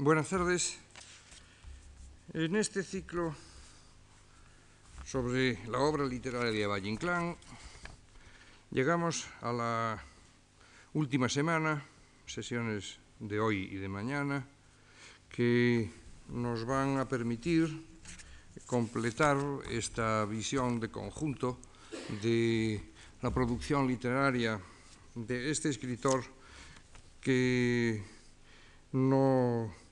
Buenas tardes. En este ciclo sobre la obra literaria de Valle Inclán llegamos a la última semana, sesiones de hoy y de mañana, que nos van a permitir completar esta visión de conjunto de la producción literaria de este escritor que no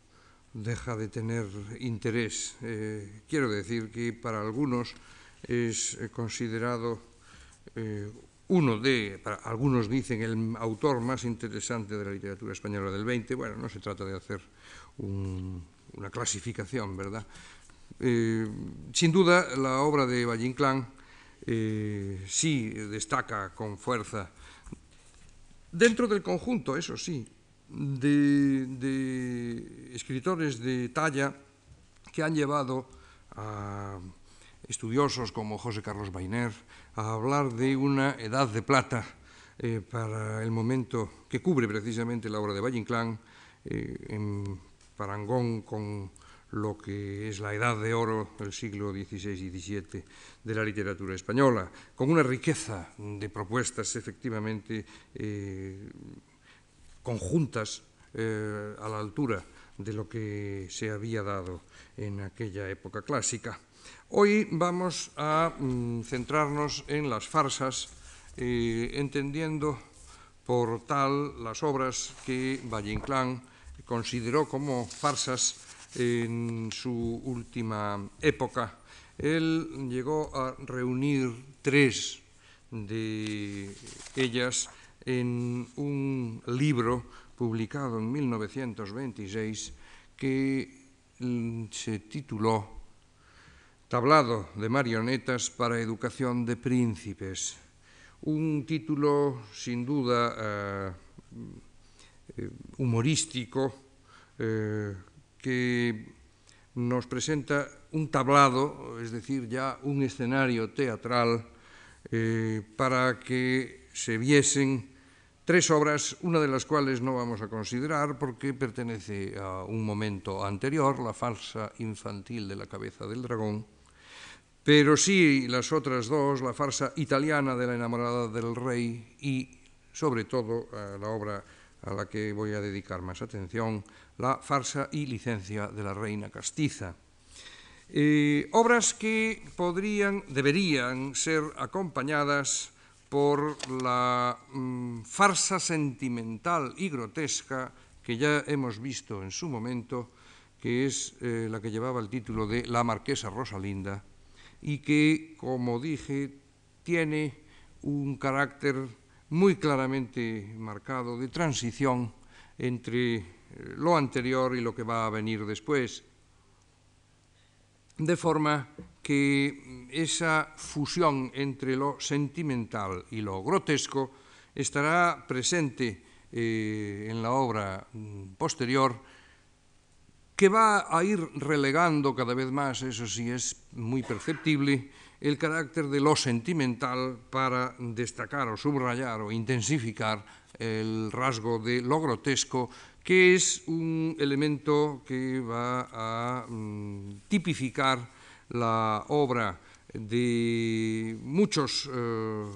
deja de tener interés. Eh, quiero decir que para algunos es considerado eh, uno de, para algunos dicen, el autor más interesante de la literatura española del 20. Bueno, no se trata de hacer un, una clasificación, ¿verdad? Eh, sin duda, la obra de Valle Inclán eh, sí destaca con fuerza, dentro del conjunto, eso sí, de, escritores de talla que han llevado a estudiosos como José Carlos Bainer a hablar de una edad de plata eh, para el momento que cubre precisamente la obra de Valle Inclán eh, en parangón con lo que es la edad de oro del siglo XVI y XVII de la literatura española, con una riqueza de propuestas efectivamente eh, conjuntas eh, a la altura de lo que se había dado en aquella época clásica. Hoy vamos a mm, centrarnos en las farsas, eh, entendiendo por tal las obras que Valle Inclán consideró como farsas en su última época. Él llegó a reunir tres de ellas en un libro publicado en 1926 que mm, se tituló Tablado de marionetas para educación de príncipes. Un título sin duda eh, mm, humorístico eh, que nos presenta un tablado, es decir, ya un escenario teatral eh, para que se viesen Tres obras, una de las cuales no vamos a considerar porque pertenece a un momento anterior, la farsa infantil de la cabeza del dragón, pero sí las otras dos, la farsa italiana de la enamorada del rey y, sobre todo, eh, la obra a la que voy a dedicar más atención, la farsa y licencia de la reina castiza. Eh, obras que podrían, deberían ser acompañadas por la mm, farsa sentimental y grotesca que ya hemos visto en su momento, que es eh, la que llevaba el título de La Marquesa Rosalinda, y que, como dije, tiene un carácter muy claramente marcado de transición entre eh, lo anterior y lo que va a venir después, de forma que esa fusión entre lo sentimental y lo grotesco estará presente eh, en la obra mm, posterior, que va a ir relegando cada vez más, eso sí es muy perceptible, el carácter de lo sentimental para destacar o subrayar o intensificar el rasgo de lo grotesco que es un elemento que va a mm, tipificar la obra de muchos eh,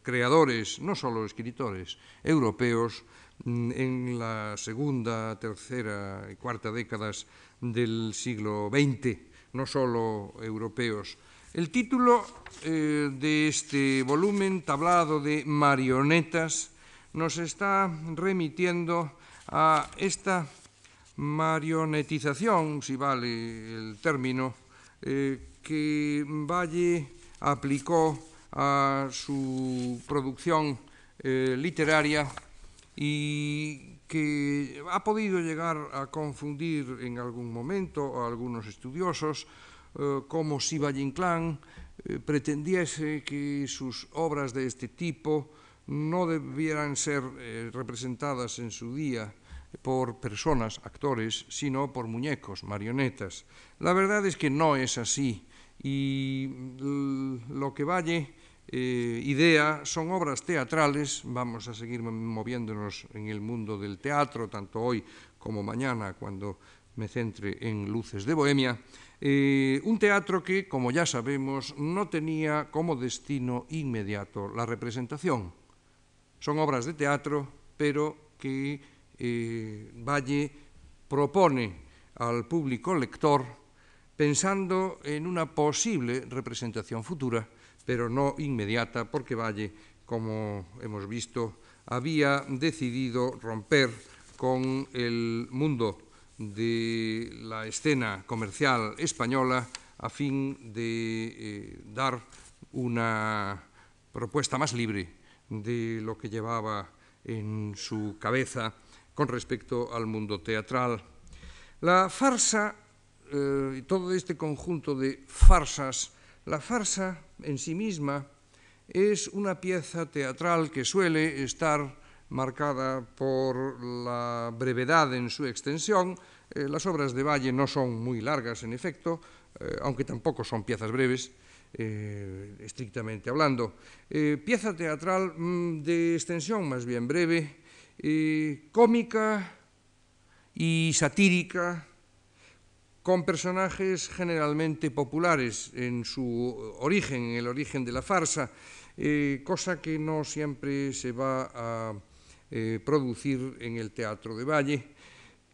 creadores, no solo escritores, europeos, mm, en la segunda, tercera y cuarta décadas del siglo XX, no solo europeos. El título eh, de este volumen, tablado de marionetas, nos está remitiendo a esta marionetización, si vale el término, eh, que Valle aplicó a su producción eh, literaria y que ha podido llegar a confundir en algún momento a algunos estudiosos eh, como si Valle Inclán eh, pretendiese que sus obras de este tipo no debieran ser eh, representadas en su día. Por personas, actores, sino por muñecos, marionetas. La verdad es que no es así y lo que Valle eh, idea son obras teatrales, vamos a seguir moviéndonos en el mundo del teatro, tanto hoy como mañana, cuando me centre en Luces de Bohemia, eh, un teatro que, como ya sabemos, no tenía como destino inmediato la representación. Son obras de teatro, pero que eh, Valle propone al público lector pensando en una posible representación futura, pero no inmediata, porque Valle, como hemos visto, había decidido romper con el mundo de la escena comercial española a fin de eh, dar una propuesta más libre de lo que llevaba en su cabeza con respecto al mundo teatral. La farsa, eh, todo este conjunto de farsas, la farsa en sí misma es una pieza teatral que suele estar marcada por la brevedad en su extensión. Eh, las obras de Valle no son muy largas, en efecto, eh, aunque tampoco son piezas breves, eh, estrictamente hablando. pieza teatral mm, de extensión más bien breve, cómica y satírica, con personajes generalmente populares en su origen, en el origen de la farsa, cosa que no siempre se va a eh, producir en el Teatro de Valle,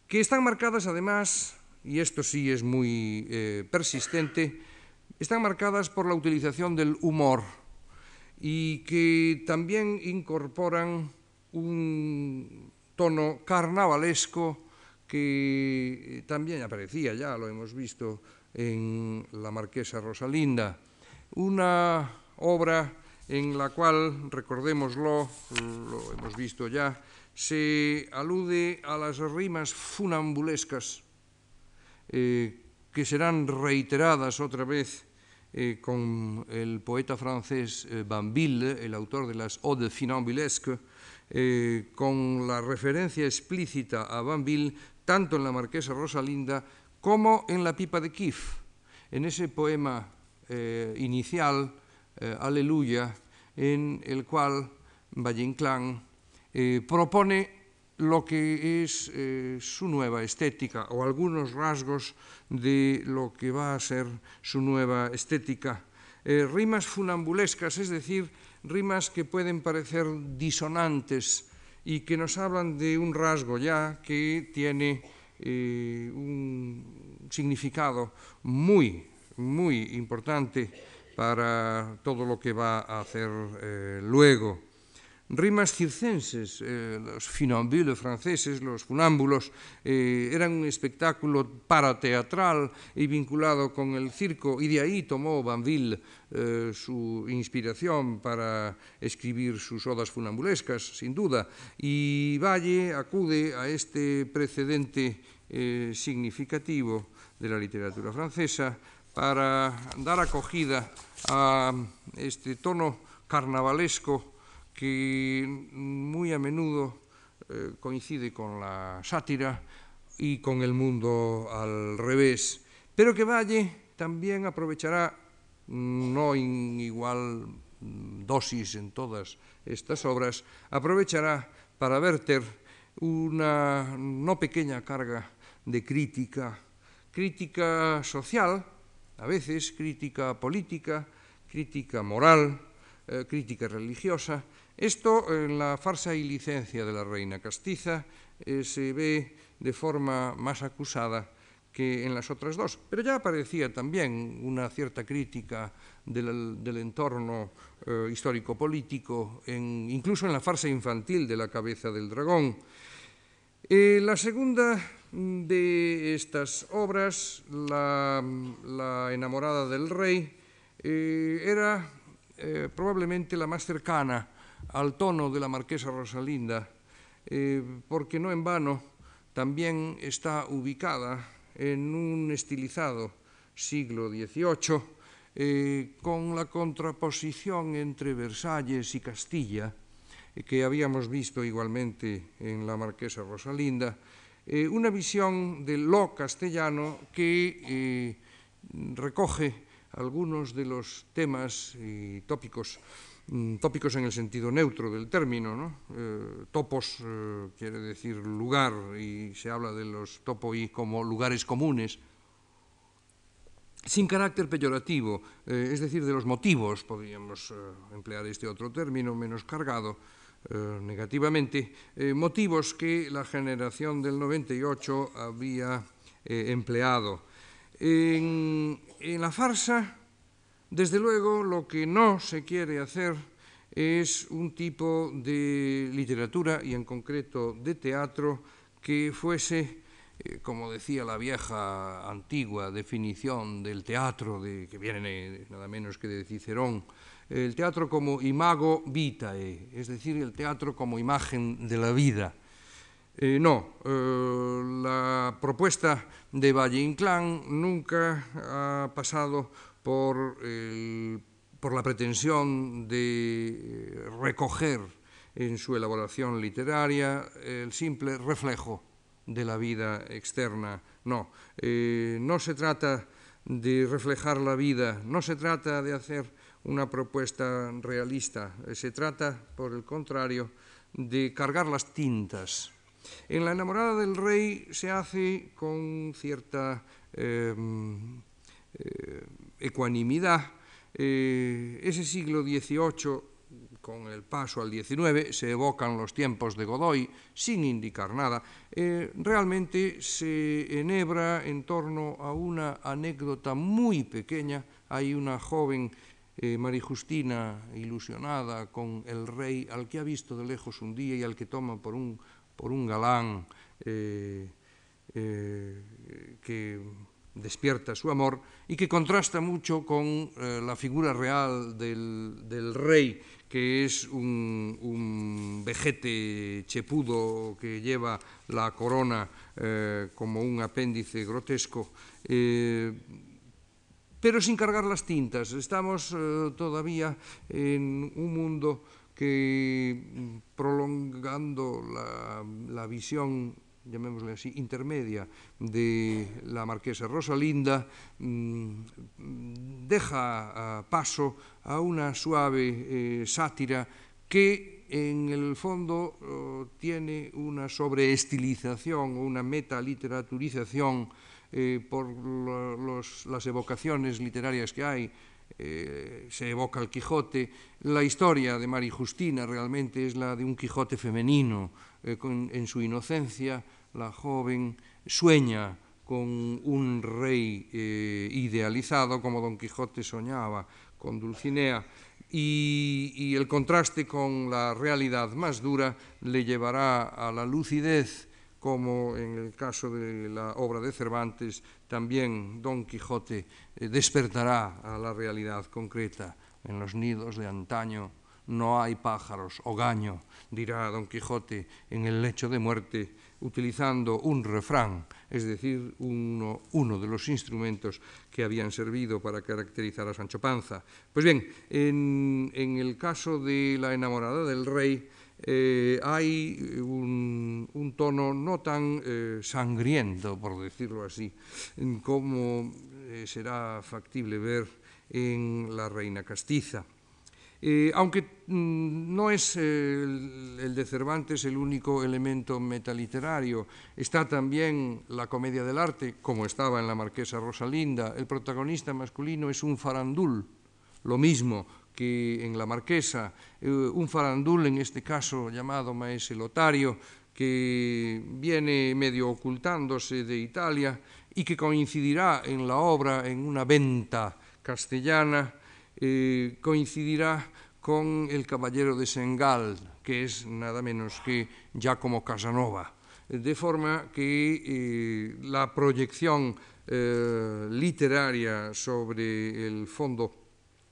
que están marcadas además, y esto sí es muy eh, persistente, están marcadas por la utilización del humor y que también incorporan un tono carnavalesco que también aparecía ya, lo hemos visto en La Marquesa Rosalinda, una obra en la cual, recordémoslo, lo hemos visto ya, se alude a las rimas funambulescas eh, que serán reiteradas otra vez eh, con el poeta francés eh, el autor de las Odes funambulesques, con la referencia explícita a Banville tanto en la Marquesa Rosalinda como en la Pipa de Kif, en ese poema inicial eh, Aleluya, en el cual Valle Inclán eh, propone lo que es eh, su nueva estética o algunos rasgos de lo que va a ser su nueva estética. rimas funambulescas, es decir, rimas que pueden parecer disonantes y que nos hablan de un rasgo ya que tiene un significado muy, muy importante para todo lo que va a hacer eh, luego. rimas circenses, eh, los finambule franceses, los funámbulos, eh, eran un espectáculo parateatral y vinculado con el circo, y de ahí tomó Banville eh, su inspiración para escribir sus odas funambulescas, sin duda, y Valle acude a este precedente eh, significativo de la literatura francesa para dar acogida a este tono carnavalesco que muy a menudo eh, coincide con la sátira y con el mundo al revés, pero que Valle también aprovechará, mm, no en igual mm, dosis en todas estas obras, aprovechará para verter una no pequeña carga de crítica, crítica social, a veces crítica política, crítica moral, eh, crítica religiosa, Esto en la farsa y licencia de la reina castiza eh, se ve de forma más acusada que en las otras dos. Pero ya aparecía también una cierta crítica del, entorno eh, histórico-político, incluso en la farsa infantil de la cabeza del dragón. la segunda de estas obras, la, enamorada del rey, eh, era eh, probablemente la más cercana al tono de la marquesa Rosalinda, eh, porque no en vano también está ubicada en un estilizado siglo XVIII, eh, con la contraposición entre Versalles y Castilla, eh, que habíamos visto igualmente en la marquesa Rosalinda, eh, una visión de lo castellano que eh, recoge algunos de los temas y tópicos tópicos en el sentido neutro del término, ¿no? Eh, topos eh, quiere decir lugar y se habla de los topoi como lugares comunes, sin carácter peyorativo, eh, es decir, de los motivos, podríamos emplear este otro término menos cargado negativamente, motivos que la generación del 98 había empleado. En la farsa, desde luego, lo que no se quiere hacer es un tipo de literatura y en concreto de teatro que fuese eh, como decía la vieja antigua definición del teatro, de, que viene nada menos que de Cicerón, el teatro como imago vitae, es decir, el teatro como imagen de la vida. Eh, no, eh, la propuesta de Valle Inclán nunca ha pasado por, la pretensión de recoger en su elaboración literaria el simple reflejo de la vida externa. No, eh, no se trata de reflejar la vida, no se trata de hacer una propuesta realista, eh, se trata, por el contrario, de cargar las tintas. En La enamorada del rey se hace con cierta eh, eh, ecuanimidad. Eh, ese siglo XVIII con el paso al XIX, se evocan los tiempos de Godoy sin indicar nada, eh, realmente se enhebra en torno a una anécdota muy pequeña. Hay una joven, eh, María Justina, ilusionada con el rey, al que ha visto de lejos un día y al que toma por un, galán eh que despierta su amor y que contrasta mucho con eh, la figura real del, rey que es un, un, vejete chepudo que lleva la corona eh, como un apéndice grotesco, eh, pero sin cargar las tintas. Estamos todavía en un mundo que, prolongando la, la visión llamémosle así, intermedia de la marquesa Rosalinda, mmm, deja paso a una suave eh, sátira que en el fondo uh, tiene una sobreestilización o una metaliteraturalización eh, por las evocaciones literarias que hay eh, se evoca el Quijote. La historia de María Justina realmente es la de un Quijote femenino, eh, en su inocencia, la joven sueña con un rey eh, idealizado como Don Quijote soñaba con Dulcinea y, y, el contraste con la realidad más dura le llevará a la lucidez como en el caso de la obra de Cervantes también Don Quijote eh, despertará a la realidad concreta en los nidos de antaño no hay pájaros, ogaño, dirá Don Quijote en el lecho de muerte, utilizando un refrán, es decir, uno, de los instrumentos que habían servido para caracterizar a Sancho Panza. Pues bien, en, en el caso de la enamorada del rey, eh, hay un, un, tono no tan eh, sangriento, por decirlo así, como eh, será factible ver en La Reina Castiza. Eh, aunque mm, no es eh, el, el, de Cervantes el único elemento metaliterario, está también la comedia del arte, como estaba en la Marquesa Rosalinda. El protagonista masculino es un farandul, lo mismo que en la Marquesa, eh, un farandul en este caso llamado Maese Lotario, que viene medio ocultándose de Italia y que coincidirá en la obra en una venta castellana eh, coincidirá con el Caballero de Sengal, que es nada menos que Giacomo Casanova. De forma que eh, la proyección literaria sobre el fondo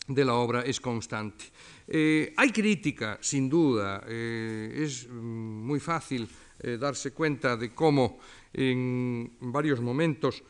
de la obra es constante. Eh, hay crítica, sin duda, eh, es muy fácil eh, darse cuenta de cómo en varios momentos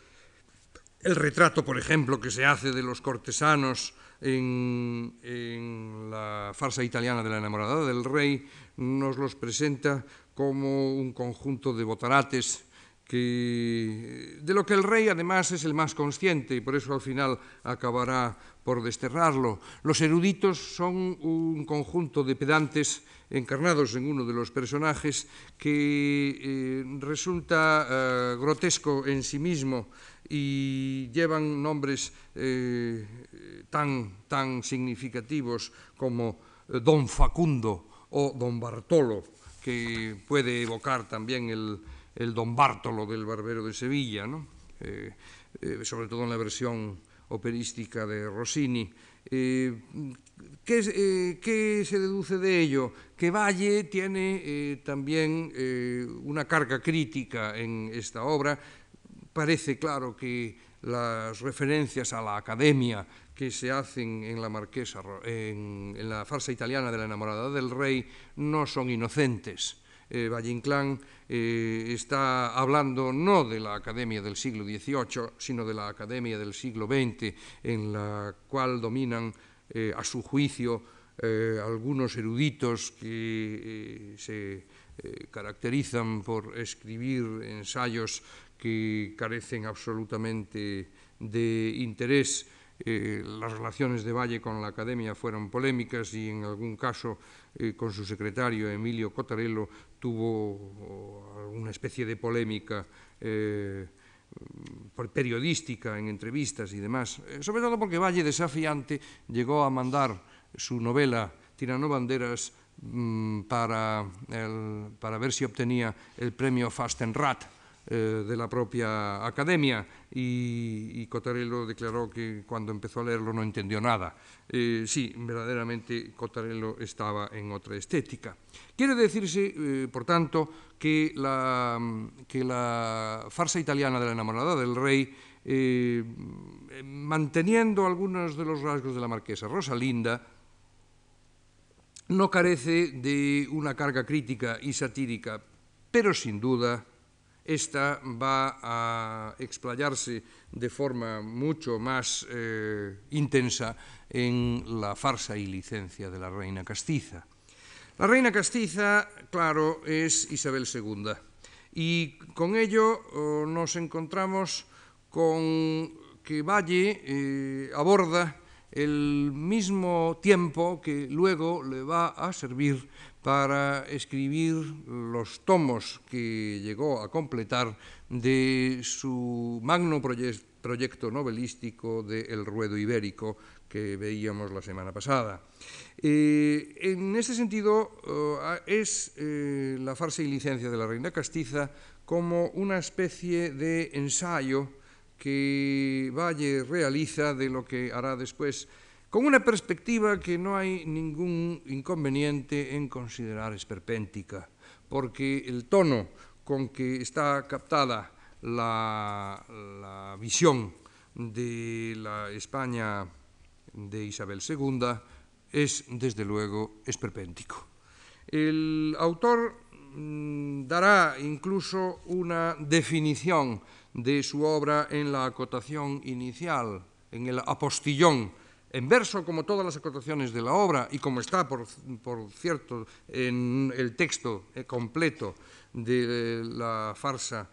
el retrato, por ejemplo, que se hace de los cortesanos en, en, la farsa italiana de la enamorada del rey, nos los presenta como un conjunto de botarates que, de lo que el rey además es el más consciente y por eso al final acabará por desterrarlo. Los eruditos son un conjunto de pedantes encarnados en uno de los personajes que eh, resulta eh, grotesco en sí mismo y llevan nombres eh, tan, tan significativos como Don Facundo o Don Bartolo, que puede evocar también el, el Don Bartolo del Barbero de Sevilla, ¿no? sobre todo en la versión operística de Rossini. Eh, ¿qué, eh, ¿qué, se deduce de ello? Que Valle tiene eh, también una carga crítica en esta obra. Parece claro que las referencias a la academia que se hacen en la marquesa, en la farsa italiana de la enamorada del rey, no son inocentes eh, Valle Inclán eh, está hablando no de la academia del siglo XVIII, sino de la academia del siglo XX, en la cual dominan, eh, a su juicio, algunos eruditos que se caracterizan por escribir ensayos que carecen absolutamente de interés. las relaciones de Valle con la academia fueron polémicas y en algún caso con su secretario Emilio Cotarello tuvo una especie de polémica eh, periodística en entrevistas y demás, eh, sobre todo porque Valle desafiante llegó a mandar su novela Tirano Banderas mmm, para, para ver si obtenía el premio Fastenrat eh, de la propia academia y, y, Cotarello declaró que cuando empezó a leerlo no entendió nada. Eh, sí, verdaderamente Cotarello estaba en otra estética. Quiere decirse, eh, por tanto, que la, que la, farsa italiana de la enamorada del rey, manteniendo algunos de los rasgos de la marquesa Rosalinda, no carece de una carga crítica y satírica, pero sin duda Esta va a explayarse de forma mucho más eh, intensa en la farsa y licencia de la reina castiza. La reina castiza, claro, es Isabel II. Y con ello oh, nos encontramos con que Valle eh, aborda el mismo tiempo que luego le va a servir para escribir los tomos que llegó a completar de su magno proyecto novelístico de El ruedo ibérico que veíamos la semana pasada. Eh, en este sentido, uh, es eh, la farsa y licencia de la reina castiza como una especie de ensayo que Valle realiza de lo que hará después, con una perspectiva que no hay ningún inconveniente en considerar esperpéntica, porque el tono con que está captada la, la visión de la España de Isabel II es, desde luego, esperpéntico. El autor mm, dará incluso una definición de su obra en la acotación inicial, en el apostillón en verso como todas las acotaciones de la obra y como está, por, por cierto, en el texto eh, completo de la farsa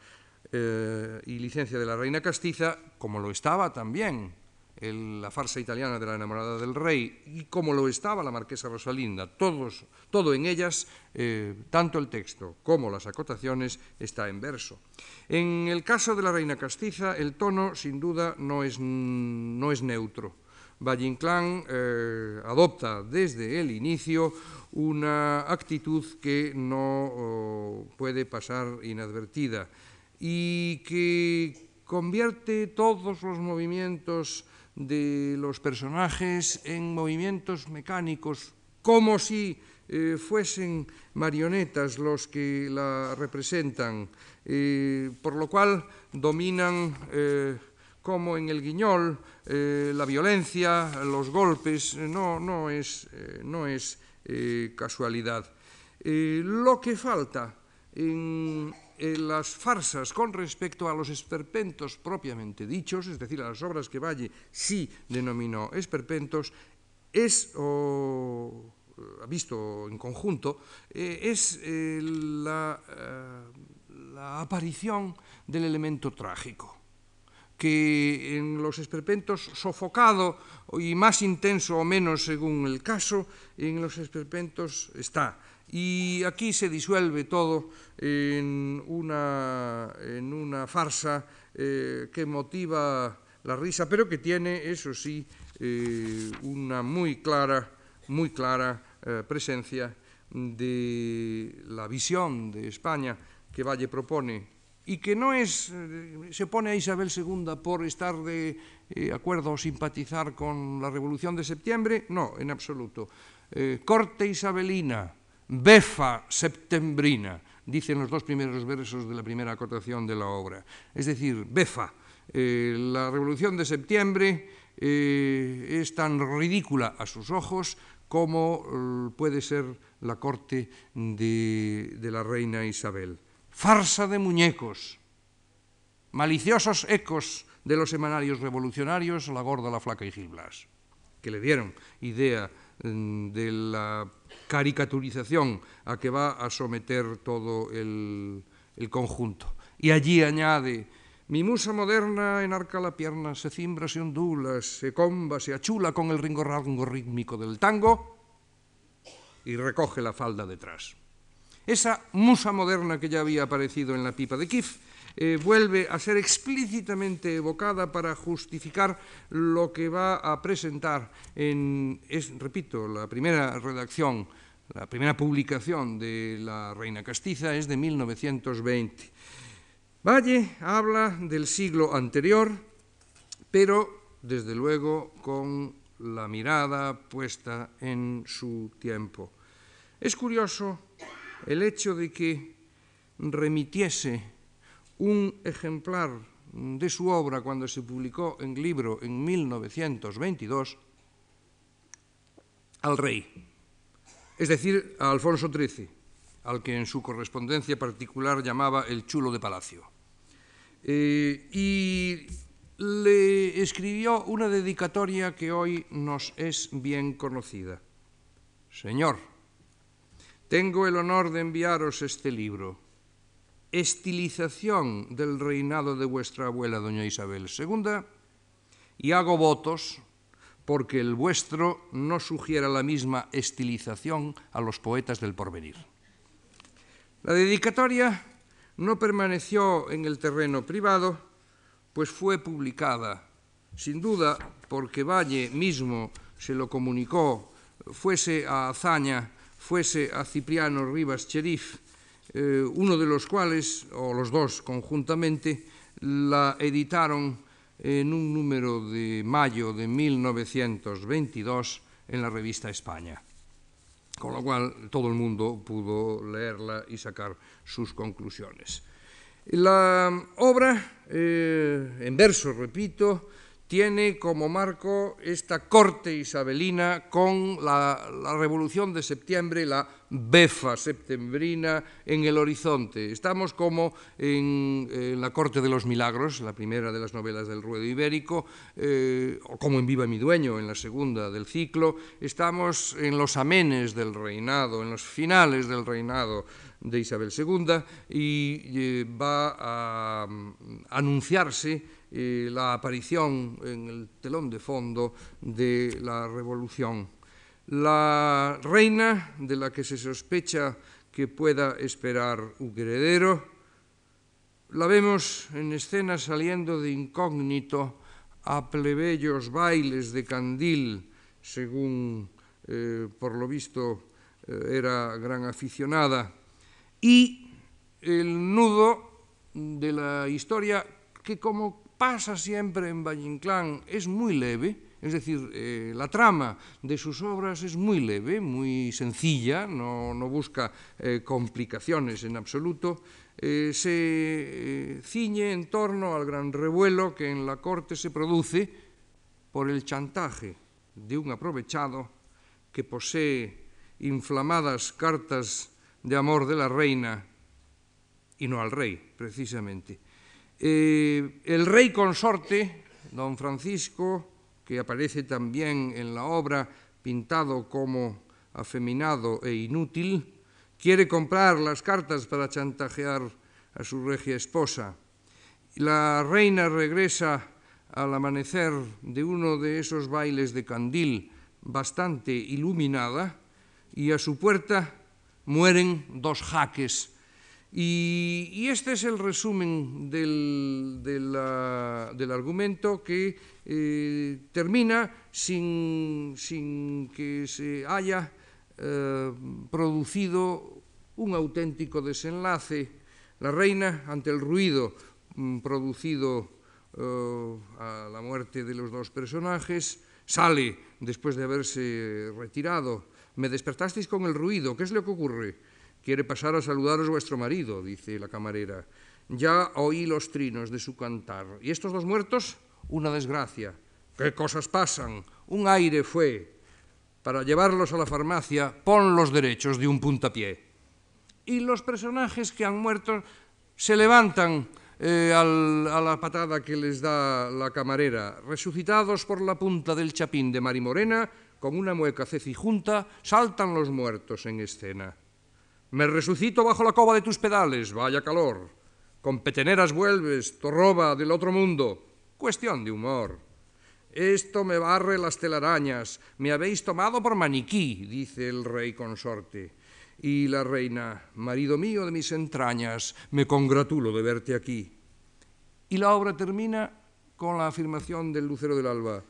eh, y licencia de la reina castiza, como lo estaba también el, la farsa italiana de la enamorada del rey y como lo estaba la marquesa Rosalinda, todos, todo en ellas, eh, tanto el texto como las acotaciones, está en verso. En el caso de la reina castiza, el tono, sin duda, no es, no es neutro Valle Inclán eh, adopta desde el inicio una actitud que no oh, puede pasar inadvertida y que convierte todos los movimientos de los personajes en movimientos mecánicos, como si eh, fuesen marionetas los que la representan, eh, por lo cual dominan eh, como en el guiñol, la violencia, los golpes, no, no es, no es casualidad. Lo que falta en, en, las farsas con respecto a los esperpentos propiamente dichos, es decir, a las obras que Valle sí denominó esperpentos, es, o ha visto en conjunto, eh, es la la aparición del elemento trágico que en los esperpentos sofocado y más intenso o menos según el caso, en los esperpentos está. Y aquí se disuelve todo en una, en una farsa eh, que motiva la risa, pero que tiene, eso sí, eh, una muy clara, muy clara eh, presencia de la visión de España que Valle propone y que no es, se pone a Isabel II por estar de acuerdo o simpatizar con la Revolución de Septiembre, no, en absoluto. Corte isabelina, befa septembrina, dicen los dos primeros versos de la primera acotación de la obra. Es decir, befa, la Revolución de Septiembre es tan ridícula a sus ojos como puede ser la corte de la reina Isabel farsa de muñecos, maliciosos ecos de los semanarios revolucionarios, La Gorda, La Flaca y Gil Blas, que le dieron idea mm, de la caricaturización a que va a someter todo el, conjunto. Y allí añade, mi musa moderna enarca la pierna, se cimbra, se ondula, se comba, se achula con el ringo rango rítmico del tango y recoge la falda detrás. Esa musa moderna que ya había aparecido en la pipa de Kif eh, vuelve a ser explícitamente evocada para justificar lo que va a presentar en, repito, la primera redacción, la primera publicación de La Reina Castiza es de 1920. Valle habla del siglo anterior, pero desde luego con la mirada puesta en su tiempo. Es curioso el hecho de que remitiese un ejemplar de su obra cuando se publicó en libro en 1922 al rey, es decir, a Alfonso XIII, al que en su correspondencia particular llamaba el chulo de palacio. Eh, y le escribió una dedicatoria que hoy nos es bien conocida. Señor, tengo el honor de enviaros este libro, Estilización del reinado de vuestra abuela, doña Isabel II, y hago votos porque el vuestro no sugiera la misma estilización a los poetas del porvenir. La dedicatoria no permaneció en el terreno privado, pues fue publicada, sin duda, porque Valle mismo se lo comunicó, fuese a hazaña fuese a Cipriano Rivas Cherif, eh, uno de los cuales, o los dos conjuntamente, la editaron en un número de mayo de 1922 en la revista España. Con lo cual todo el mundo pudo leerla y sacar sus conclusiones. La obra, eh, en verso, repito, tiene como marco esta corte isabelina con la, la, Revolución de Septiembre, la befa septembrina en el horizonte. Estamos como en, en, la Corte de los Milagros, la primera de las novelas del ruedo ibérico, eh, o como en Viva mi dueño, en la segunda del ciclo. Estamos en los amenes del reinado, en los finales del reinado de Isabel II y eh, va a um, anunciarse eh, la aparición en el telón de fondo de la revolución. La reina, de la que se sospecha que pueda esperar un heredero, la vemos en escena saliendo de incógnito a plebeyos bailes de candil, según eh, por lo visto eh, era gran aficionada, y el nudo de la historia que como pasa siempre en Valle es muy leve, es decir, eh, la trama de sus obras es muy leve, muy sencilla, no, busca eh, complicaciones en absoluto, eh, se ciñe en torno al gran revuelo que en la corte se produce por el chantaje de un aprovechado que posee inflamadas cartas de amor de la reina y no al rey, precisamente eh, el rey consorte, don Francisco, que aparece también en la obra pintado como afeminado e inútil, quiere comprar las cartas para chantajear a su regia esposa. La reina regresa al amanecer de uno de esos bailes de candil bastante iluminada y a su puerta mueren dos jaques. Y, este es el resumen del, argumento que eh, termina sin, que se haya eh, producido un auténtico desenlace. La reina, ante el ruido mm, producido eh, a la muerte de los dos personajes, sale después de haberse retirado me despertasteis con el ruido, ¿qué es lo que ocurre? Quiere pasar a saludaros vuestro marido, dice la camarera. Ya oí los trinos de su cantar. ¿Y estos dos muertos? Una desgracia. ¿Qué cosas pasan? Un aire fue. Para llevarlos a la farmacia, pon los derechos de un puntapié. Y los personajes que han muerto se levantan eh, a la patada que les da la camarera, resucitados por la punta del chapín de Marimorena, con una mueca cecijunta, saltan los muertos en escena. Me resucito bajo la cova de tus pedales, vaya calor. Con peteneras vuelves, torroba del otro mundo. Cuestión de humor. Esto me barre las telarañas. Me habéis tomado por maniquí, dice el rey consorte. Y la reina, marido mío de mis entrañas, me congratulo de verte aquí. Y la obra termina con la afirmación del lucero del alba.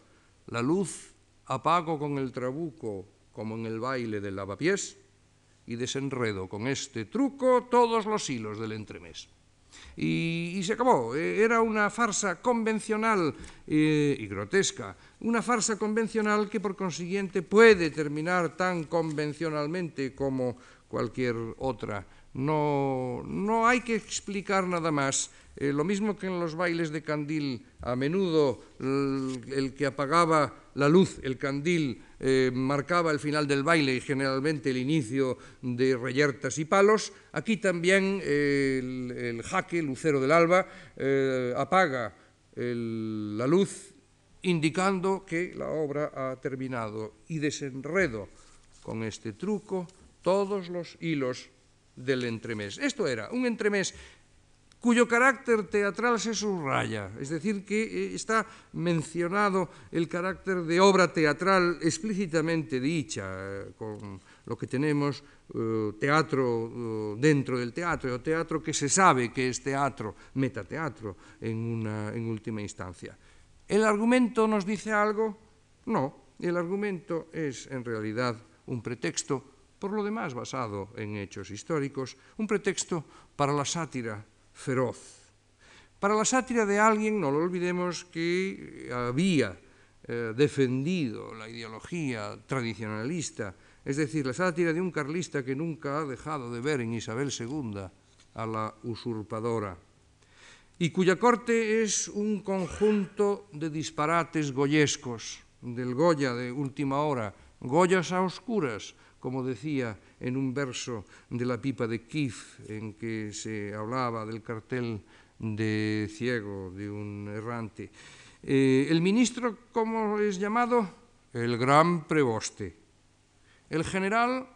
La luz apago con el trabuco como en el baile del lavapiés y desenredo con este truco todos los hilos del entremés. Y, se acabó. E, era una farsa convencional eh, y grotesca, una farsa convencional que por consiguiente puede terminar tan convencionalmente como cualquier otra. No, no hay que explicar nada más eh, lo mismo que en los bailes de candil, a menudo el, que apagaba la luz, el candil, eh, marcaba el final del baile y generalmente el inicio de reyertas y palos, aquí también el, jaque, lucero del alba, eh, apaga la luz indicando que la obra ha terminado y desenredo con este truco todos los hilos del entremés. Esto era un entremés cuyo carácter teatral se subraya, es decir, que eh, está mencionado el carácter de obra teatral explícitamente dicha, eh, con lo que tenemos eh, teatro dentro del teatro, o teatro que se sabe que es teatro, metateatro en, una, en última instancia. ¿El argumento nos dice algo? No, el argumento es en realidad un pretexto, por lo demás basado en hechos históricos, un pretexto para la sátira feroz. Para la sátira de alguien, no lo olvidemos, que había eh, defendido la ideología tradicionalista, es decir, la sátira de un carlista que nunca ha dejado de ver en Isabel II a la usurpadora, y cuya corte es un conjunto de disparates goyescos, del Goya de última hora, Goyas a oscuras, como decía en un verso de la pipa de Kif, en que se hablaba del cartel de ciego de un errante. Eh, el ministro, ¿cómo es llamado? El gran preboste. El general,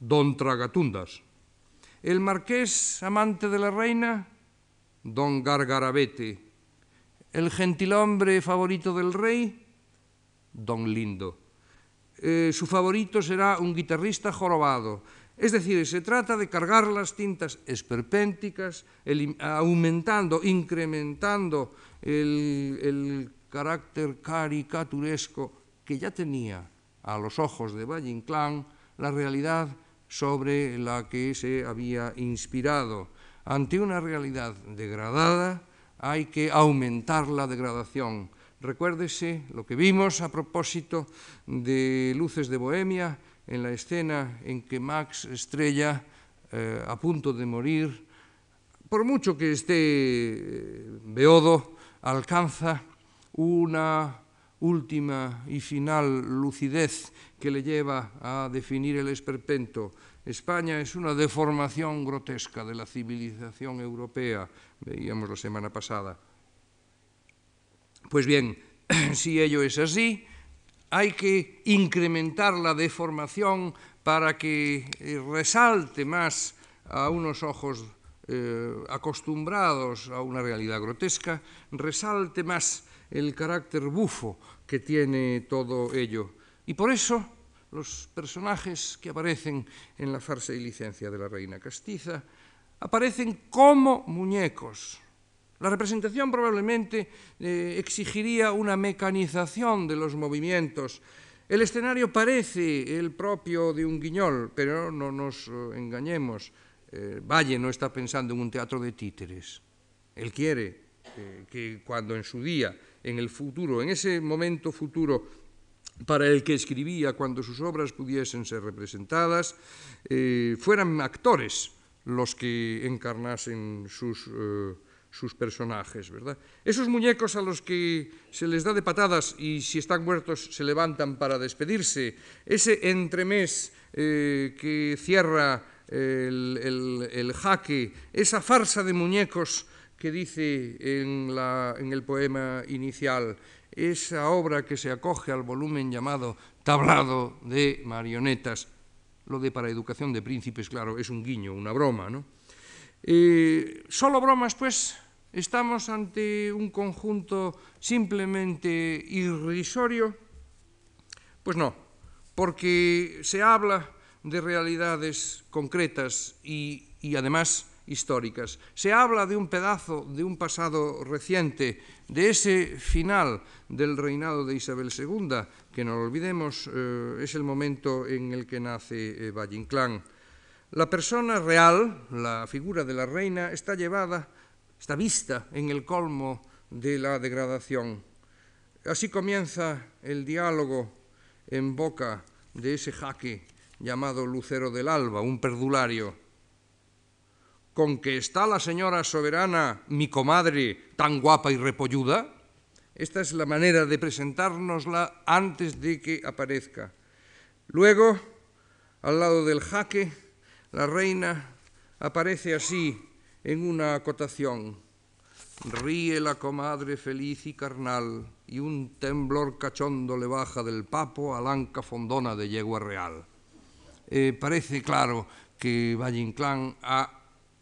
don Tragatundas. El marqués, amante de la reina, don Gargarabete. El gentilhombre favorito del rey, don Lindo. eh, su favorito será un guitarrista jorobado. Es decir, se trata de cargar las tintas esperpénticas, el, aumentando, incrementando el, el carácter caricaturesco que ya tenía a los ojos de Valle Inclán la realidad sobre la que se había inspirado. Ante una realidad degradada hay que aumentar la degradación. Recuérdese lo que vimos a propósito de Luces de Bohemia en la escena en que Max Estrella, eh, a punto de morir, por mucho que esté eh, Beodo, alcanza una última y final lucidez que le lleva a definir el esperpento. España es una deformación grotesca de la civilización europea, veíamos la semana pasada. Pues bien, si ello es así, hay que incrementar la deformación para que eh, resalte más a unos ojos eh, acostumbrados a una realidad grotesca, resalte más el carácter bufo que tiene todo ello. Y por eso los personajes que aparecen en la farsa y licencia de la reina castiza aparecen como muñecos. La representación probablemente eh, exigiría una mecanización de los movimientos. El escenario parece el propio de un guiñol, pero no nos eh, engañemos. Eh, Valle no está pensando en un teatro de títeres. Él quiere que cuando en su día, en el futuro, en ese momento futuro, para el que escribía cuando sus obras pudiesen ser representadas, fueran actores los que encarnasen sus, sus, personajes, ¿verdad? Esos muñecos a los que se les da de patadas y si están muertos se levantan para despedirse, ese entremés eh, que cierra el, el, jaque, esa farsa de muñecos que dice en el poema inicial, esa obra que se acoge al volumen llamado Tablado de Marionetas. Lo de para educación de príncipes, claro, es un guiño, una broma, ¿no? Eh, solo bromas, pues, estamos ante un conjunto simplemente irrisorio. Pues no, porque se habla de realidades concretas y, además históricas. Se habla de un pedazo de un pasado reciente, de ese final del reinado de Isabel II, que no lo olvidemos, eh, es el momento en el que nace eh, Valle Inclán. La persona real, la figura de la reina, está llevada, está vista en el colmo de la degradación. Así comienza el diálogo en boca de ese jaque llamado Lucero del Alba, un perdulario con que está la señora soberana, mi comadre, tan guapa y repolluda? Esta es la manera de presentárnosla antes de que aparezca. Luego, al lado del jaque, la reina aparece así en una acotación. Ríe la comadre feliz y carnal, y un temblor cachondo le baja del papo a lanca fondona de yegua real. Eh, parece claro que Valle Inclán ha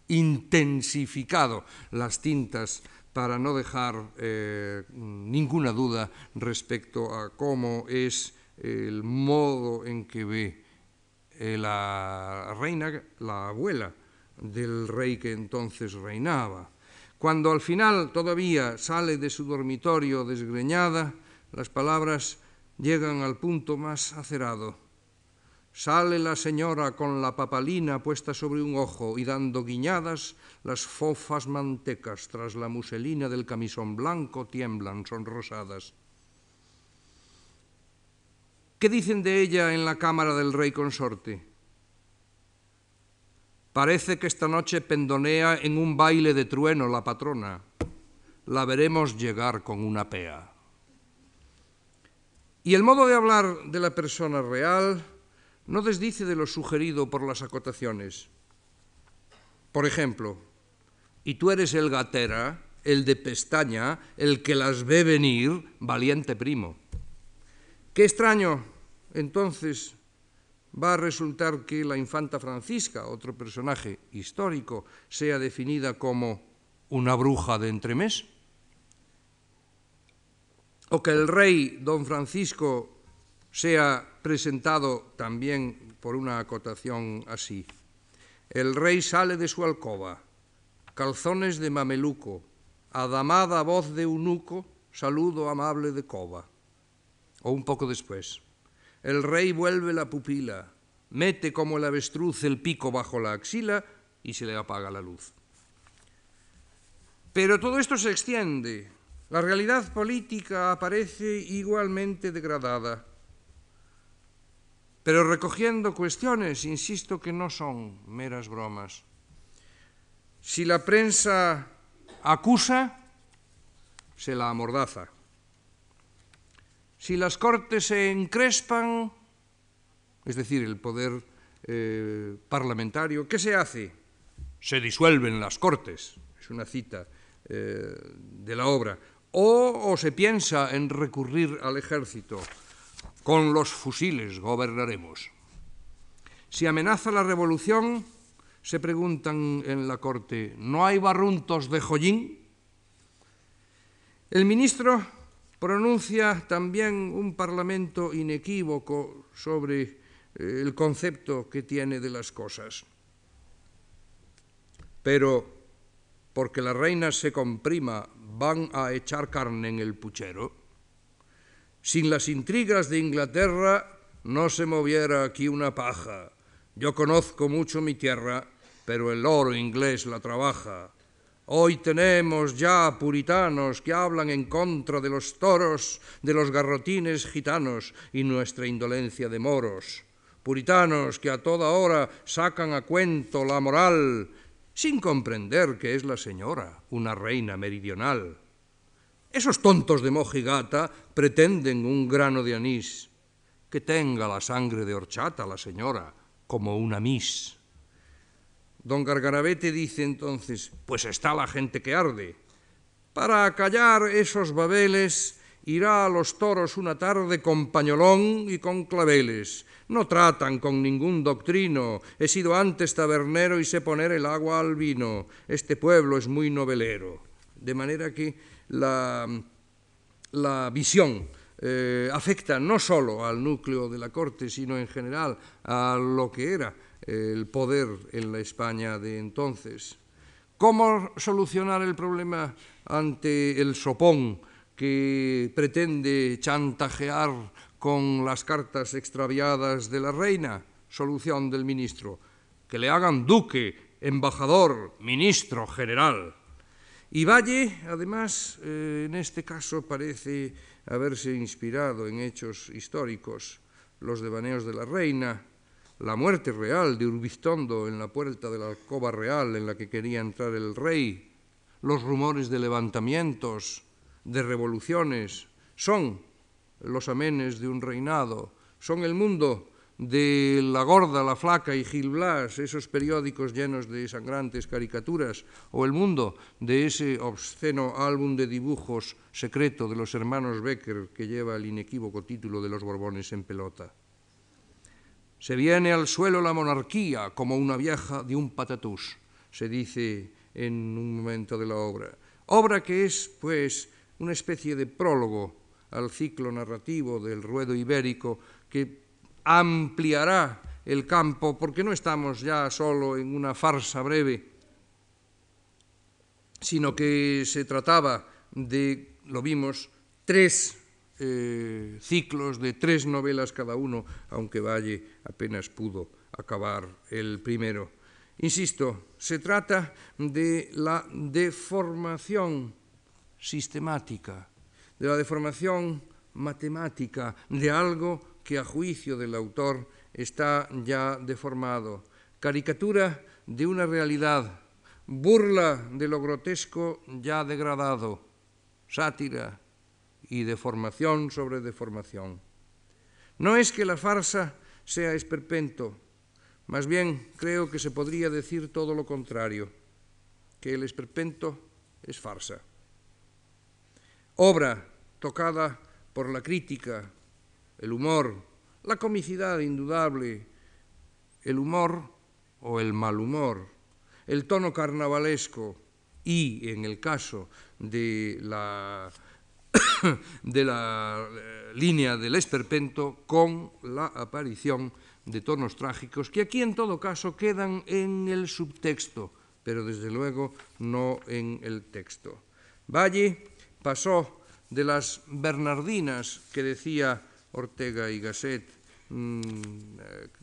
intensificado las tintas para no dejar eh, ninguna duda respecto a cómo es el modo en que ve eh, la reina, la abuela del rey que entonces reinaba. Cuando al final todavía sale de su dormitorio desgreñada, las palabras llegan al punto más acerado Sale la señora con la papalina puesta sobre un ojo y dando guiñadas, las fofas mantecas tras la muselina del camisón blanco tiemblan, son rosadas. ¿Qué dicen de ella en la cámara del rey consorte? Parece que esta noche pendonea en un baile de trueno la patrona. La veremos llegar con una pea. Y el modo de hablar de la persona real no desdice de lo sugerido por las acotaciones. Por ejemplo, y tú eres el gatera, el de pestaña, el que las ve venir, valiente primo. Qué extraño, entonces, va a resultar que la infanta Francisca, otro personaje histórico, sea definida como una bruja de entremés. O que el rey don Francisco sea presentado también por una acotación así. El rey sale de su alcoba, calzones de mameluco, adamada voz de eunuco, saludo amable de coba. O un poco después. El rey vuelve la pupila, mete como el avestruz el pico bajo la axila y se le apaga la luz. Pero todo esto se extiende. La realidad política aparece igualmente degradada pero recogiendo cuestiones, insisto que no son meras bromas. Si la prensa acusa, se la amordaza. Si las cortes se encrespan, es decir, el poder eh, parlamentario, ¿qué se hace? Se disuelven las cortes, es una cita eh, de la obra. O, o se piensa en recurrir al ejército con los fusiles gobernaremos. Si amenaza la revolución, Se preguntan en la corte, ¿no hay barruntos de joyín? El ministro pronuncia también un parlamento inequívoco sobre eh, el concepto que tiene de las cosas. Pero porque la reina se comprima, van a echar carne en el puchero. Sin las intrigas de Inglaterra no se moviera aquí una paja. Yo conozco mucho mi tierra, pero el oro inglés la trabaja. Hoy tenemos ya puritanos que hablan en contra de los toros, de los garrotines gitanos y nuestra indolencia de moros. Puritanos que a toda hora sacan a cuento la moral, sin comprender que es la señora una reina meridional. Esos tontos de mojigata pretenden un grano de anís, que tenga la sangre de horchata la señora, como una mis. Don Gargarabete dice entonces, pues está la gente que arde. Para acallar esos babeles irá a los toros una tarde con pañolón y con claveles. No tratan con ningún doctrino. He sido antes tabernero y sé poner el agua al vino. Este pueblo es muy novelero. De manera que la, la visión eh, afecta no solo al núcleo de la Corte, sino en general a lo que era el poder en la España de entonces. ¿Cómo solucionar el problema ante el sopón que pretende chantajear con las cartas extraviadas de la reina? Solución del ministro. Que le hagan duque, embajador, ministro, general. Y Valle, además, eh, en este caso parece haberse inspirado en hechos históricos, los devaneos de la reina, la muerte real de Urbiztondo en la puerta de la alcoba real en la que quería entrar el rey, los rumores de levantamientos, de revoluciones, son los amenes de un reinado, son el mundo de La Gorda, La Flaca y Gil Blas, esos periódicos llenos de sangrantes caricaturas, o el mundo de ese obsceno álbum de dibujos secreto de los hermanos Becker que lleva el inequívoco título de los Borbones en pelota. Se viene al suelo la monarquía como una vieja de un patatús, se dice en un momento de la obra. Obra que es, pues, una especie de prólogo al ciclo narrativo del ruedo ibérico que ampliará el campo, porque no estamos ya solo en una farsa breve, sino que se trataba de, lo vimos, tres eh, ciclos de tres novelas cada uno, aunque Valle apenas pudo acabar el primero. Insisto, se trata de la deformación sistemática, de la deformación matemática de algo que a juicio del autor está ya deformado, caricatura de una realidad, burla de lo grotesco ya degradado, sátira y deformación sobre deformación. No es que la farsa sea esperpento, más bien creo que se podría decir todo lo contrario, que el esperpento es farsa. Obra tocada por la crítica, el humor, la comicidad indudable, el humor o el mal humor, el tono carnavalesco y, en el caso de la de la eh, línea del esperpento, con la aparición de tonos trágicos que aquí en todo caso quedan en el subtexto, pero desde luego no en el texto. Valle pasó de las Bernardinas que decía Ortega y Gasset, mm,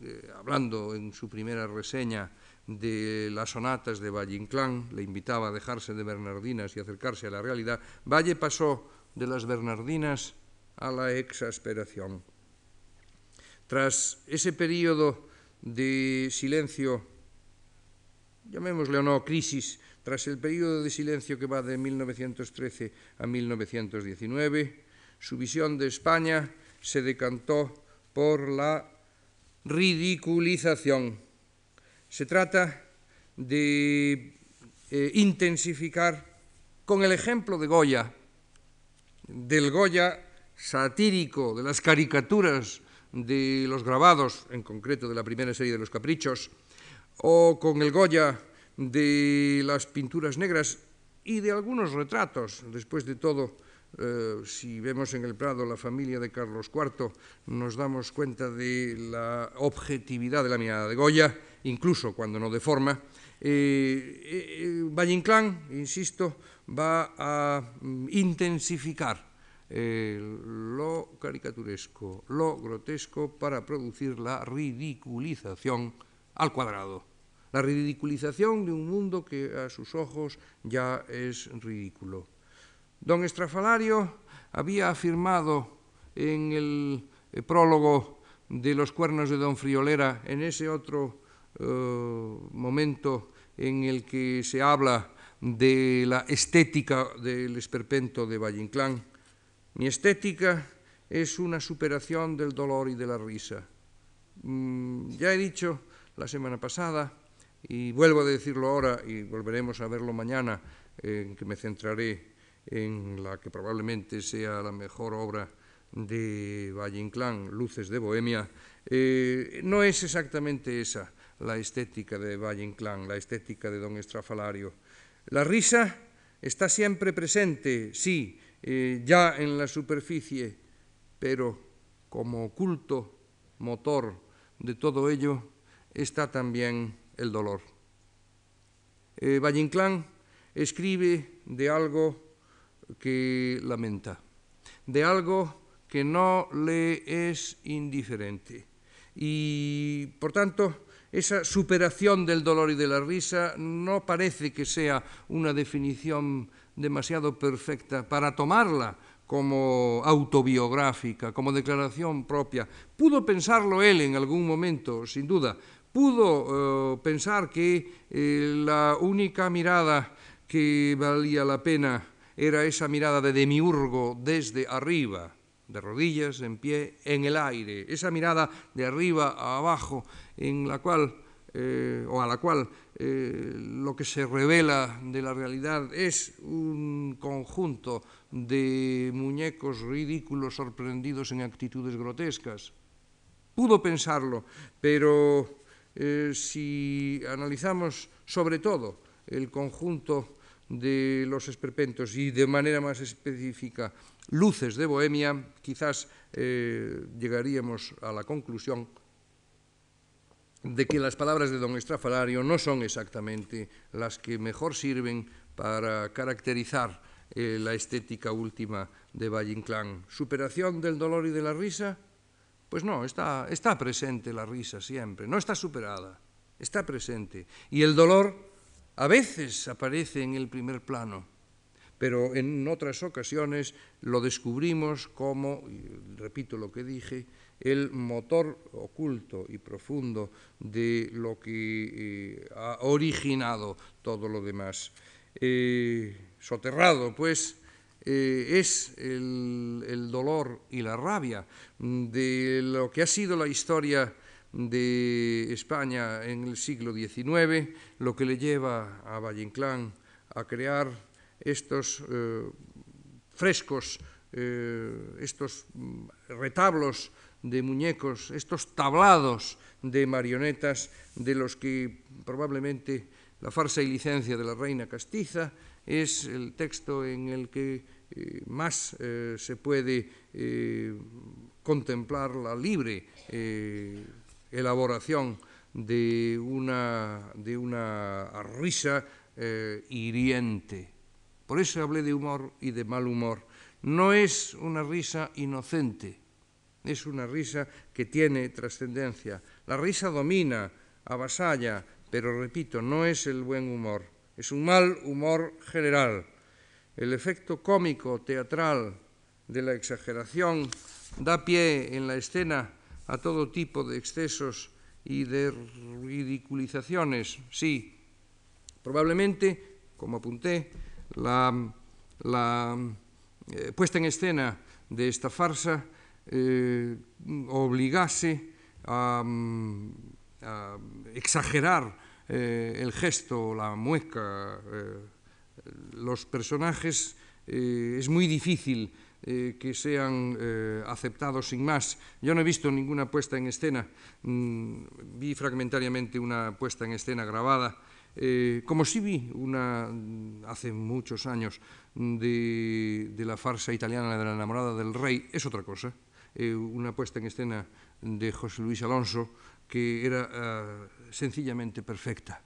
eh, hablando en su primera reseña de las sonatas de Valle Inclán, le invitaba a dejarse de Bernardinas y acercarse a la realidad, Valle pasó de las Bernardinas a la exasperación. Tras ese periodo de silencio, llamémosle o no crisis, tras el periodo de silencio que va de 1913 a 1919, su visión de España se decantó por la ridiculización. Se trata de eh, intensificar con el ejemplo de Goya, del Goya satírico, de las caricaturas, de los grabados, en concreto de la primera serie de los caprichos, o con el Goya de las pinturas negras y de algunos retratos. Después de todo, eh, si vemos en el Prado la familia de Carlos IV, nos damos cuenta de la objetividad de la mirada de Goya, incluso cuando no deforma. Eh, eh, Valle Inclán, insisto, va a mm, intensificar eh, lo caricaturesco, lo grotesco, para producir la ridiculización al cuadrado. La ridiculización de un mundo que a sus ojos ya es ridículo. Don Estrafalario había afirmado en el eh, prólogo de los cuernos de Don Friolera, en ese otro eh, momento en el que se habla de la estética del esperpento de Valle Inclán, mi estética es una superación del dolor y de la risa. Mm, ya he dicho la semana pasada, y vuelvo a decirlo ahora, y volveremos a verlo mañana, en que me centraré en la que probablemente sea la mejor obra de Valle Inclán, Luces de Bohemia, eh, no es exactamente esa la estética de Valle Inclán, la estética de Don Estrafalario. La risa está siempre presente, sí, eh, ya en la superficie, pero como oculto motor de todo ello está también el dolor. Eh, Valle Inclán escribe de algo que lamenta, de algo que no le es indiferente. Y, por tanto, esa superación del dolor y de la risa no parece que sea una definición demasiado perfecta para tomarla como autobiográfica, como declaración propia. Pudo pensarlo él en algún momento, sin duda. Pudo eh, pensar que eh, la única mirada que valía la pena era esa mirada de demiurgo desde arriba, de rodillas, en pie, en el aire, esa mirada de arriba a abajo, en la cual, eh, o a la cual eh, lo que se revela de la realidad es un conjunto de muñecos ridículos sorprendidos en actitudes grotescas. Pudo pensarlo, pero eh, si analizamos sobre todo el conjunto de los esperpentos y de manera más específica luces de Bohemia, quizás eh, llegaríamos a la conclusión de que las palabras de don Estrafalario no son exactamente las que mejor sirven para caracterizar eh, la estética última de Valle Inclán. ¿Superación del dolor y de la risa? Pues no, está, está presente la risa siempre, no está superada, está presente. Y el dolor a veces aparece en el primer plano, pero en otras ocasiones lo descubrimos como, repito lo que dije, el motor oculto y profundo de lo que eh, ha originado todo lo demás. Eh, soterrado, pues, eh, es el, el, dolor y la rabia de lo que ha sido la historia de España en el siglo XIX, lo que le lleva a Valle Inclán a crear estos eh, frescos, eh, estos retablos de muñecos, estos tablados de marionetas de los que probablemente la farsa y licencia de la reina castiza es el texto en el que eh, más se puede contemplar la libre elaboración de una, de una risa hiriente. Por eso hablé de humor y de mal humor. No es una risa inocente, es una risa que tiene trascendencia. La risa domina, avasalla, pero repito, no es el buen humor, es un mal humor general. El efecto cómico, teatral de la exageración da pie en la escena a todo tipo de excesos y de ridiculizaciones. Sí, probablemente, como apunté, la, eh, puesta en escena de esta farsa eh, obligase a, a exagerar eh, el gesto, la mueca, los personajes, es muy difícil que sean eh, aceptados sin más. Yo no he visto ninguna puesta en escena, mm, vi fragmentariamente una puesta en escena grabada, eh, como sí vi una mm, hace muchos años de, de, la farsa italiana de la enamorada del rey, es otra cosa, eh, una puesta en escena de José Luis Alonso que era uh, sencillamente perfecta.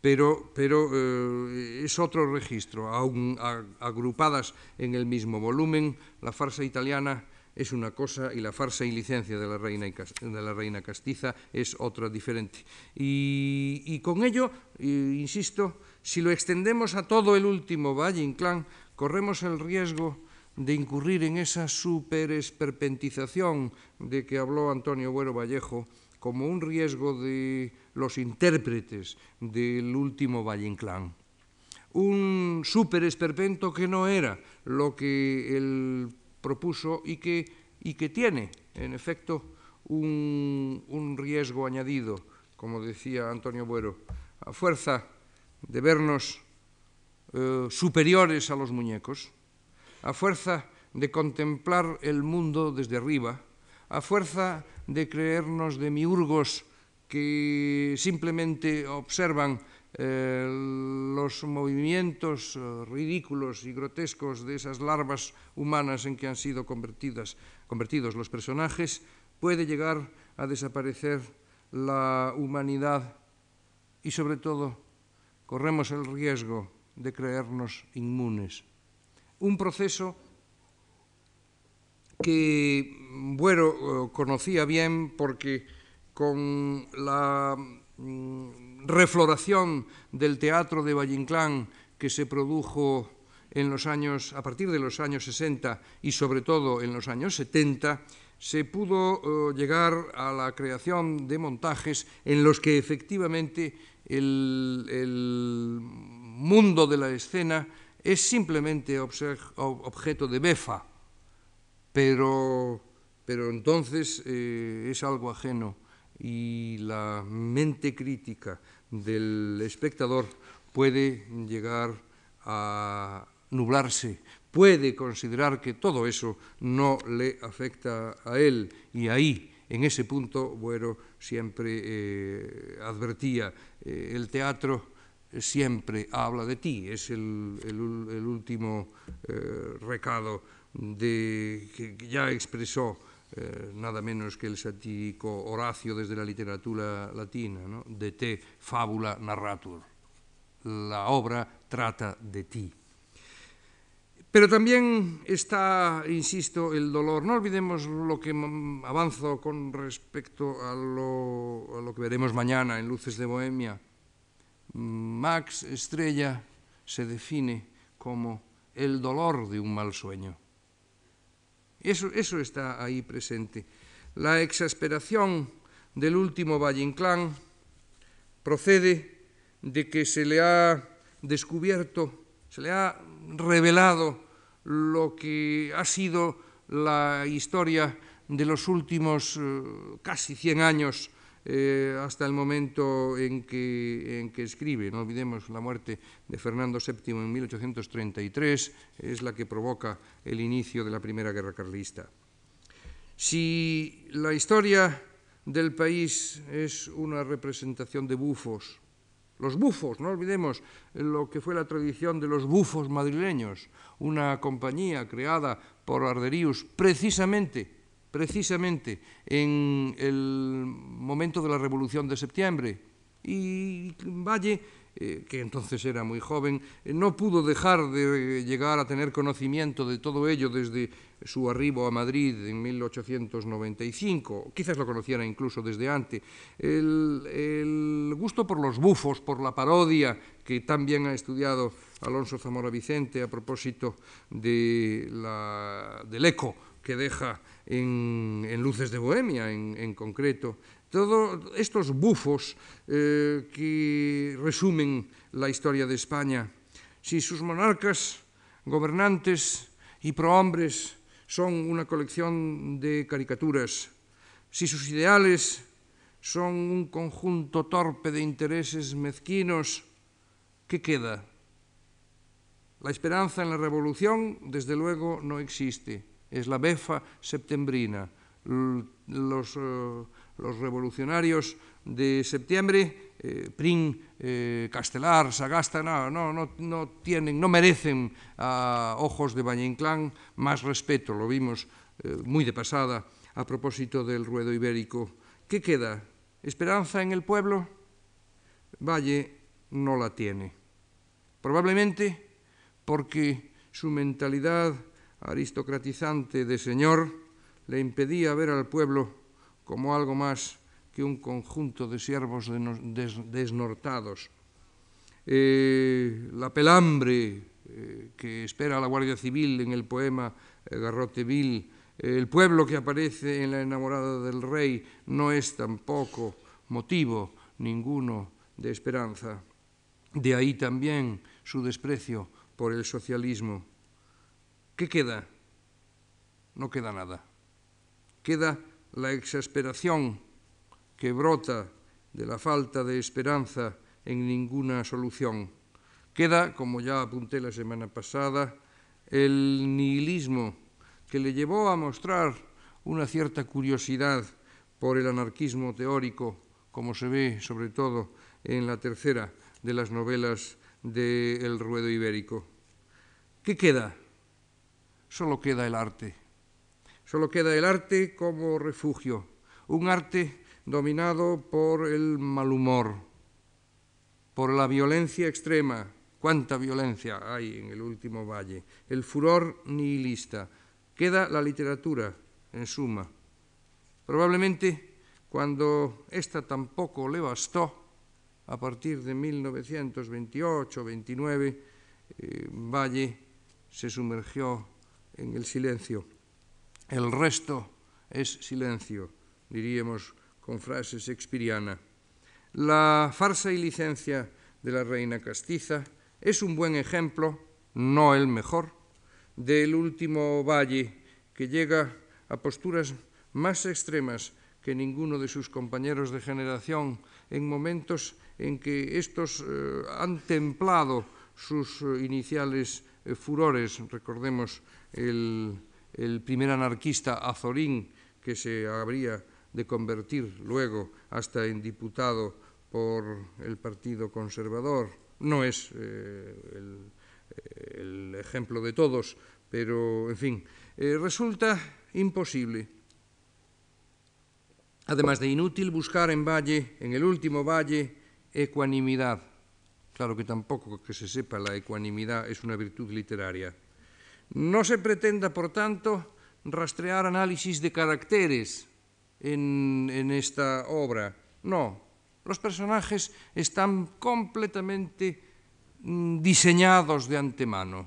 Pero, pero eh, es otro registro, aún agrupadas en el mismo volumen, la farsa italiana es una cosa y la farsa y licencia de la reina, de la reina castiza es otra diferente. Y, con ello, insisto, si lo extendemos a todo el último Valle Inclán, corremos el riesgo de incurrir en esa superesperpentización de que habló Antonio Buero Vallejo como un riesgo de los intérpretes del último Valle Inclán. Un super esperpento que no era lo que él propuso y que, y que tiene, en efecto, un, un riesgo añadido, como decía Antonio Buero, a fuerza de vernos eh, superiores a los muñecos, a fuerza de contemplar el mundo desde arriba, a fuerza de creernos demiurgos que simplemente observan eh, los movimientos eh, ridículos y grotescos de esas larvas humanas en que han sido convertidos los personajes, puede llegar a desaparecer la humanidad y sobre todo corremos el riesgo de creernos inmunes. Un proceso que Buero eh, conocía bien porque con la mm, refloración del teatro de Valle Inclán que se produjo en los años, a partir de los años 60 y sobre todo en los años 70, se pudo uh, llegar a la creación de montajes en los que efectivamente el, el mundo de la escena es simplemente objeto de befa, pero, pero entonces eh, es algo ajeno y la mente crítica del espectador puede llegar a nublarse, puede considerar que todo eso no le afecta a él. Y ahí, en ese punto, Buero siempre eh, advertía, eh, el teatro siempre habla de ti, es el, el, el último eh, recado de, que ya expresó eh, nada menos que el satírico Horacio desde la literatura latina, de te fábula narratur. La obra trata de ti. Pero también está, insisto, el dolor. No olvidemos lo que avanzo con respecto a lo, a lo que veremos mañana en Luces de Bohemia. Max Estrella se define como el dolor de un mal sueño. Eso, eso está ahí presente. La exasperación del último Valle Inclán procede de que se le ha descubierto, se le ha revelado lo que ha sido la historia de los últimos eh, casi 100 años eh, hasta el momento en que, en que, escribe. No olvidemos la muerte de Fernando VII en 1833, es la que provoca el inicio de la Primera Guerra Carlista. Si la historia del país es una representación de bufos, los bufos, no olvidemos lo que fue la tradición de los bufos madrileños, una compañía creada por Arderius precisamente precisamente en el momento de la Revolución de septiembre. Y Valle, eh, que entonces era muy joven, eh, no pudo dejar de llegar a tener conocimiento de todo ello desde su arribo a Madrid en 1895, quizás lo conociera incluso desde antes. El, gusto por los bufos, por la parodia, que también ha estudiado Alonso Zamora Vicente a propósito de la, del eco que deja en, en Luces de Bohemia en, en concreto. Todos estos bufos eh, que resumen la historia de España. Si sus monarcas, gobernantes y prohombres son una colección de caricaturas, si sus ideales son un conjunto torpe de intereses mezquinos, ¿qué queda? La esperanza en la revolución, desde luego, no existe. Es la befa septembrina. Los, uh, los revolucionarios de septiembre, eh, eh, Castelar, Sagasta, no, no, no, no, tienen, no merecen a ojos de Valle Inclán más respeto, lo vimos eh, muy de pasada a propósito del ruedo ibérico. ¿Qué queda? ¿Esperanza en el pueblo? Valle no la tiene. Probablemente porque su mentalidad aristocratizante de señor le impedía ver al pueblo como algo más que un conjunto de siervos desnortados. Eh, la pelambre eh, que espera la Guardia Civil en el poema eh, Garroteville, el pueblo que aparece en la enamorada del rey, no es tampoco motivo ninguno de esperanza. De ahí también su desprecio por el socialismo. ¿Qué queda? No queda nada. Queda la exasperación que brota de la falta de esperanza en ninguna solución. Queda, como ya apunté la semana pasada, el nihilismo que le llevó a mostrar una cierta curiosidad por el anarquismo teórico, como se ve sobre todo en la tercera de las novelas de El ruedo ibérico. ¿Qué queda? Solo queda el arte. Solo queda el arte como refugio, un arte dominado por el mal humor, por la violencia extrema. ¿Cuánta violencia hay en el último valle? El furor nihilista. Queda la literatura, en suma. Probablemente cuando esta tampoco le bastó, a partir de 1928-29, eh, Valle se sumergió en el silencio. El resto es silencio, diríamos con frase shakespeariana. La farsa y licencia de la reina castiza es un buen ejemplo, no el mejor, del último valle que llega a posturas más extremas que ninguno de sus compañeros de generación en momentos en que estos eh, han templado sus eh, iniciales eh, furores. Recordemos el, primer anarquista Azorín que se habría de convertir luego hasta en diputado por el Partido Conservador. No es eh, el, el, ejemplo de todos, pero, en fin, eh, resulta imposible. Además de inútil buscar en Valle, en el último Valle, ecuanimidad. Claro que tampoco que se sepa la ecuanimidad es una virtud literaria. No se pretenda, por tanto, rastrear análisis de caracteres en, en esta obra. No, los personajes están completamente mm, diseñados de antemano.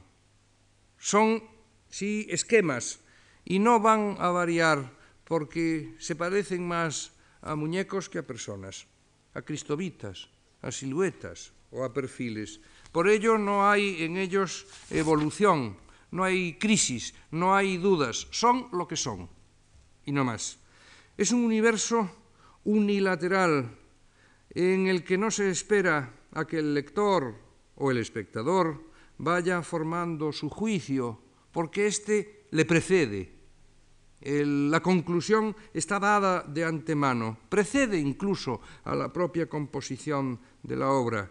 Son, sí, esquemas y no van a variar porque se parecen más a muñecos que a personas, a cristobitas, a siluetas, o a perfiles. Por ello no hay en ellos evolución, no hay crisis, no hay dudas, son lo que son y no más. Es un universo unilateral en el que no se espera a que el lector o el espectador vaya formando su juicio, porque éste le precede. La conclusión está dada de antemano, precede incluso a la propia composición de la obra.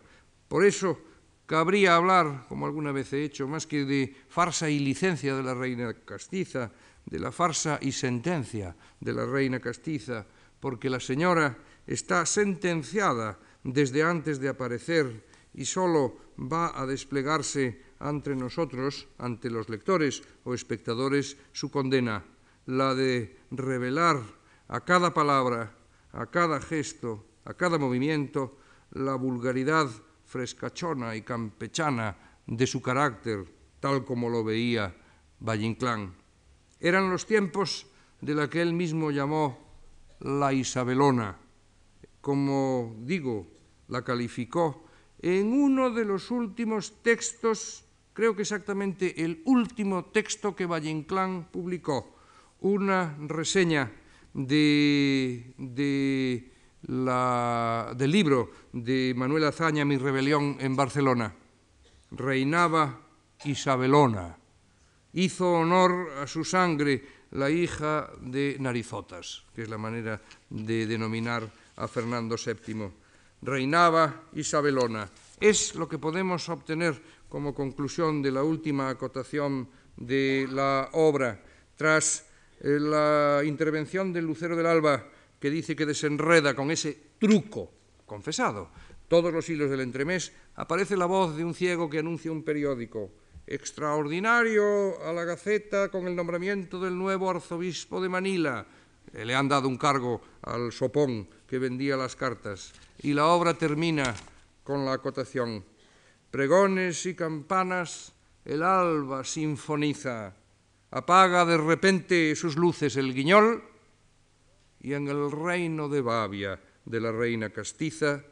Por eso cabría hablar, como alguna vez he hecho, más que de farsa y licencia de la reina castiza, de la farsa y sentencia de la reina castiza, porque la señora está sentenciada desde antes de aparecer y sólo va a desplegarse ante nosotros, ante los lectores o espectadores, su condena, la de revelar a cada palabra, a cada gesto, a cada movimiento, la vulgaridad frescachona y campechana de su carácter, tal como lo veía Valle Inclán. Eran los tiempos de la que él mismo llamó la Isabelona, como digo, la calificó en uno de los últimos textos, creo que exactamente el último texto que Valle Inclán publicó, una reseña de, de la, del libro de Manuel Azaña, Mi rebelión en Barcelona. Reinaba Isabelona. Hizo honor a su sangre la hija de Narizotas, que es la manera de denominar a Fernando VII. Reinaba Isabelona. Es lo que podemos obtener como conclusión de la última acotación de la obra, tras eh, la intervención del Lucero del Alba, que dice que desenreda con ese truco confesado todos los hilos del entremés, aparece la voz de un ciego que anuncia un periódico. Extraordinario a la Gaceta con el nombramiento del nuevo arzobispo de Manila. Eh, le han dado un cargo al sopón que vendía las cartas. Y la obra termina con la acotación. Pregones y campanas, el alba sinfoniza. Apaga de repente sus luces el guiñol y en el reino de Babia de la reina castiza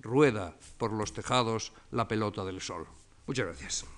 rueda por los tejados la pelota del sol. Muchas gracias.